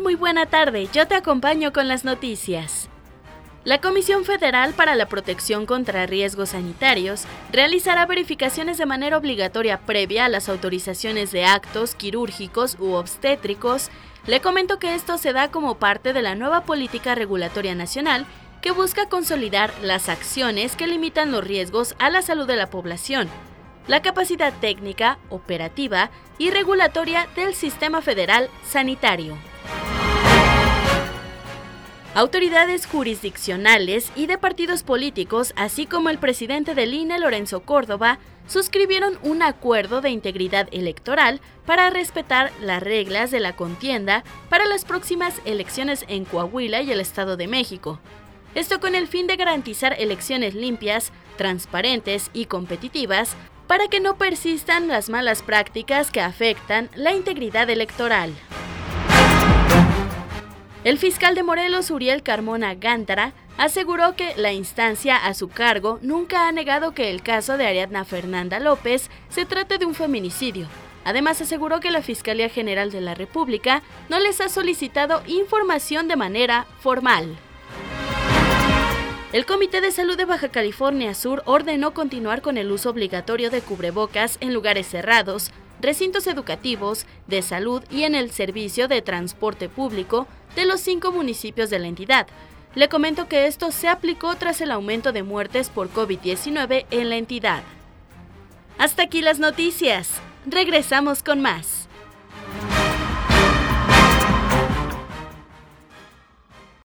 Muy buena tarde. Yo te acompaño con las noticias. La Comisión Federal para la Protección contra Riesgos Sanitarios realizará verificaciones de manera obligatoria previa a las autorizaciones de actos quirúrgicos u obstétricos. Le comento que esto se da como parte de la nueva política regulatoria nacional que busca consolidar las acciones que limitan los riesgos a la salud de la población, la capacidad técnica, operativa y regulatoria del sistema federal sanitario. Autoridades jurisdiccionales y de partidos políticos, así como el presidente del INE, Lorenzo Córdoba, suscribieron un acuerdo de integridad electoral para respetar las reglas de la contienda para las próximas elecciones en Coahuila y el Estado de México. Esto con el fin de garantizar elecciones limpias, transparentes y competitivas para que no persistan las malas prácticas que afectan la integridad electoral. El fiscal de Morelos, Uriel Carmona Gántara, aseguró que la instancia a su cargo nunca ha negado que el caso de Ariadna Fernanda López se trate de un feminicidio. Además, aseguró que la Fiscalía General de la República no les ha solicitado información de manera formal. El Comité de Salud de Baja California Sur ordenó continuar con el uso obligatorio de cubrebocas en lugares cerrados, recintos educativos, de salud y en el servicio de transporte público de los cinco municipios de la entidad. Le comento que esto se aplicó tras el aumento de muertes por COVID-19 en la entidad. Hasta aquí las noticias. Regresamos con más.